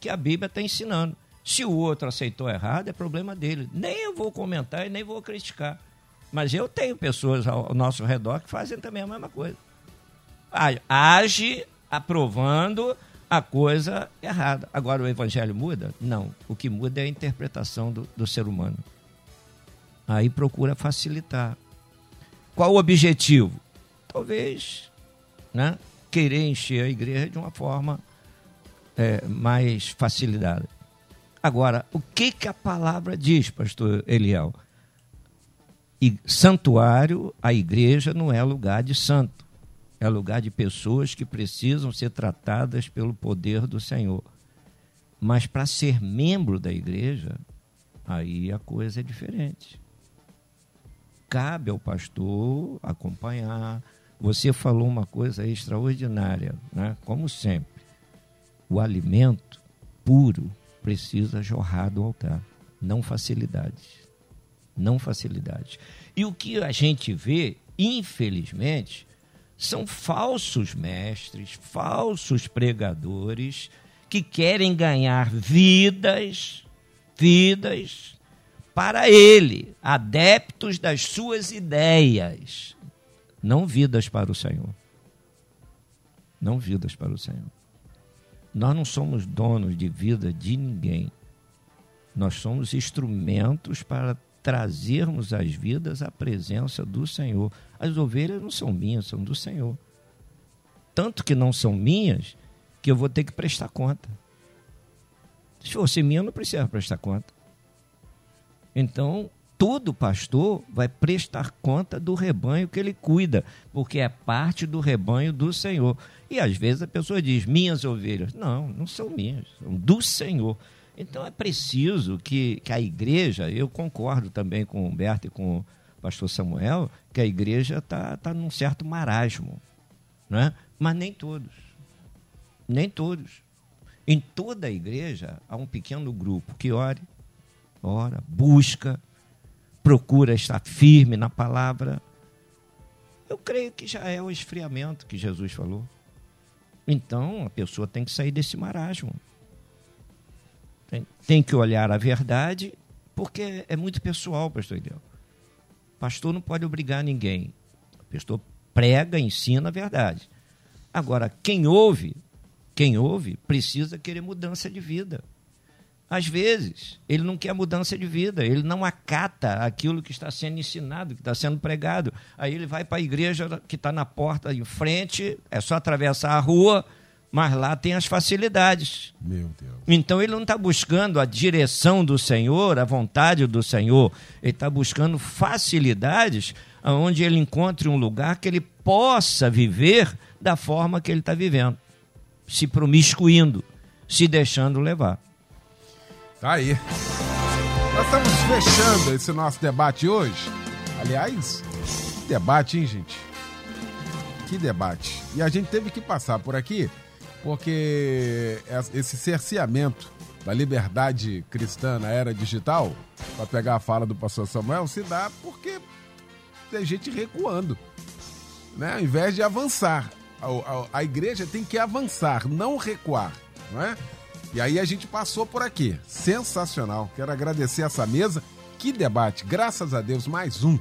que a Bíblia está ensinando. Se o outro aceitou errado, é problema dele. Nem eu vou comentar e nem vou criticar. Mas eu tenho pessoas ao nosso redor que fazem também a mesma coisa. Age aprovando a coisa errada. Agora o evangelho muda? Não. O que muda é a interpretação do, do ser humano. Aí procura facilitar. Qual o objetivo? Talvez né, querer encher a igreja de uma forma é, mais facilitada. Agora, o que, que a palavra diz, pastor Eliel? E santuário, a igreja não é lugar de santo, é lugar de pessoas que precisam ser tratadas pelo poder do Senhor. Mas para ser membro da igreja, aí a coisa é diferente. Cabe ao pastor acompanhar, você falou uma coisa extraordinária, né? como sempre. O alimento puro precisa jorrar do altar, não facilidade. Não facilidade. E o que a gente vê, infelizmente, são falsos mestres, falsos pregadores que querem ganhar vidas, vidas para ele, adeptos das suas ideias, não vidas para o Senhor. Não vidas para o Senhor. Nós não somos donos de vida de ninguém. Nós somos instrumentos para trazermos as vidas à presença do Senhor. As ovelhas não são minhas, são do Senhor. tanto que não são minhas, que eu vou ter que prestar conta. Se fosse minha, eu não precisava prestar conta. Então, todo pastor vai prestar conta do rebanho que ele cuida, porque é parte do rebanho do Senhor. E às vezes a pessoa diz: minhas ovelhas. Não, não são minhas, são do Senhor. Então é preciso que, que a igreja, eu concordo também com o Humberto e com o pastor Samuel, que a igreja está tá num certo marasmo. Né? Mas nem todos. Nem todos. Em toda a igreja há um pequeno grupo que ore, ora, busca, procura estar firme na palavra. Eu creio que já é o esfriamento que Jesus falou. Então a pessoa tem que sair desse marasmo. Tem, tem que olhar a verdade, porque é muito pessoal, pastor Ideal. Pastor não pode obrigar ninguém. O pastor prega, ensina a verdade. Agora, quem ouve, quem ouve, precisa querer mudança de vida. Às vezes, ele não quer mudança de vida, ele não acata aquilo que está sendo ensinado, que está sendo pregado. Aí ele vai para a igreja que está na porta em frente, é só atravessar a rua, mas lá tem as facilidades. Meu Deus. Então ele não está buscando a direção do Senhor, a vontade do Senhor, ele está buscando facilidades onde ele encontre um lugar que ele possa viver da forma que ele está vivendo, se promiscuindo, se deixando levar. Tá aí. Nós estamos fechando esse nosso debate hoje. Aliás, que debate, hein, gente? Que debate. E a gente teve que passar por aqui porque esse cerceamento da liberdade cristã na era digital, para pegar a fala do pastor Samuel, se dá porque tem gente recuando. Né? Ao invés de avançar. A, a, a igreja tem que avançar, não recuar. Não é? E aí a gente passou por aqui. Sensacional. Quero agradecer essa mesa. Que debate. Graças a Deus, mais um.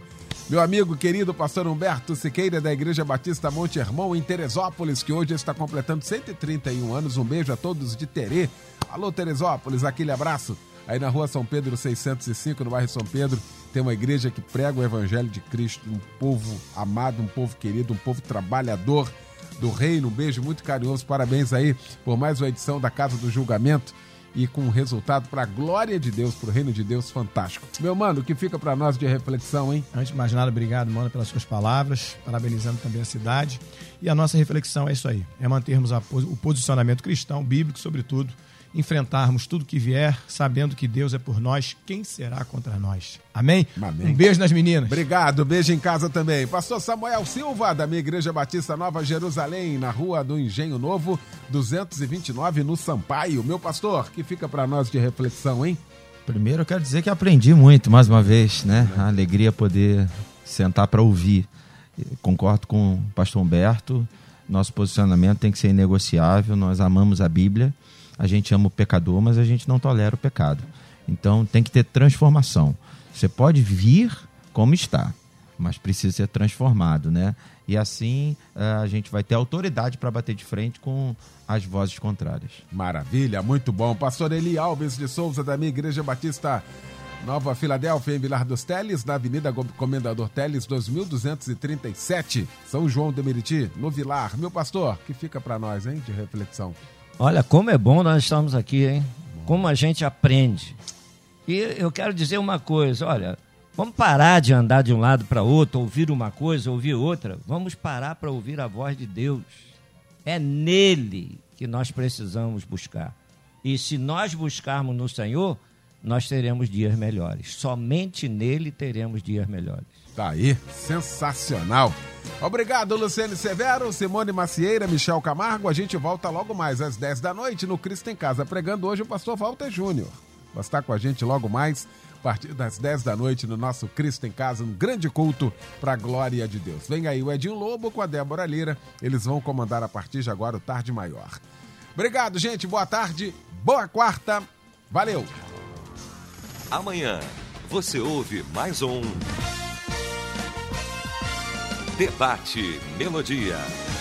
Meu amigo querido pastor Humberto Siqueira da Igreja Batista Monte Hermão em Teresópolis, que hoje está completando 131 anos. Um beijo a todos de Terê. Alô Teresópolis, aquele abraço. Aí na rua São Pedro 605, no bairro São Pedro, tem uma igreja que prega o evangelho de Cristo, um povo amado, um povo querido, um povo trabalhador do reino. Um beijo muito carinhoso, parabéns aí por mais uma edição da Casa do Julgamento e com um resultado para a glória de Deus, para o reino de Deus fantástico. Meu mano, o que fica para nós de reflexão, hein? Antes de mais nada, obrigado, mano, pelas suas palavras, parabenizando também a cidade. E a nossa reflexão é isso aí: é mantermos a, o posicionamento cristão, bíblico, sobretudo, enfrentarmos tudo que vier, sabendo que Deus é por nós, quem será contra nós? Amém? Amém. Um beijo nas meninas. Obrigado, beijo em casa também. Pastor Samuel Silva, da minha Igreja Batista Nova Jerusalém, na rua do Engenho Novo, 229, no Sampaio. Meu pastor, que fica para nós de reflexão, hein? Primeiro eu quero dizer que aprendi muito, mais uma vez, né? A alegria poder sentar para ouvir. Concordo com o pastor Humberto, nosso posicionamento tem que ser inegociável, nós amamos a Bíblia a gente ama o pecador, mas a gente não tolera o pecado. Então tem que ter transformação. Você pode vir como está, mas precisa ser transformado, né? E assim eh, a gente vai ter autoridade para bater de frente com as vozes contrárias. Maravilha, muito bom. Pastor Eli Alves de Souza, da minha Igreja Batista Nova Filadélfia, em Vilar dos Teles, na Avenida Comendador Teles, 2237, São João de Meriti, no Vilar. Meu pastor, que fica para nós, hein, de reflexão. Olha, como é bom nós estamos aqui, hein? Como a gente aprende. E eu quero dizer uma coisa, olha, vamos parar de andar de um lado para outro, ouvir uma coisa, ouvir outra. Vamos parar para ouvir a voz de Deus. É nele que nós precisamos buscar. E se nós buscarmos no Senhor, nós teremos dias melhores. Somente nele teremos dias melhores. Tá aí, sensacional. Obrigado, Luciane Severo, Simone Macieira, Michel Camargo. A gente volta logo mais às 10 da noite no Cristo em Casa, pregando hoje o pastor Walter Júnior. Vai estar com a gente logo mais, a partir das 10 da noite, no nosso Cristo em Casa, um grande culto para a glória de Deus. Vem aí o Edinho Lobo com a Débora Lira. Eles vão comandar a partir de agora o Tarde Maior. Obrigado, gente. Boa tarde, boa quarta. Valeu. Amanhã você ouve mais um. Debate Melodia.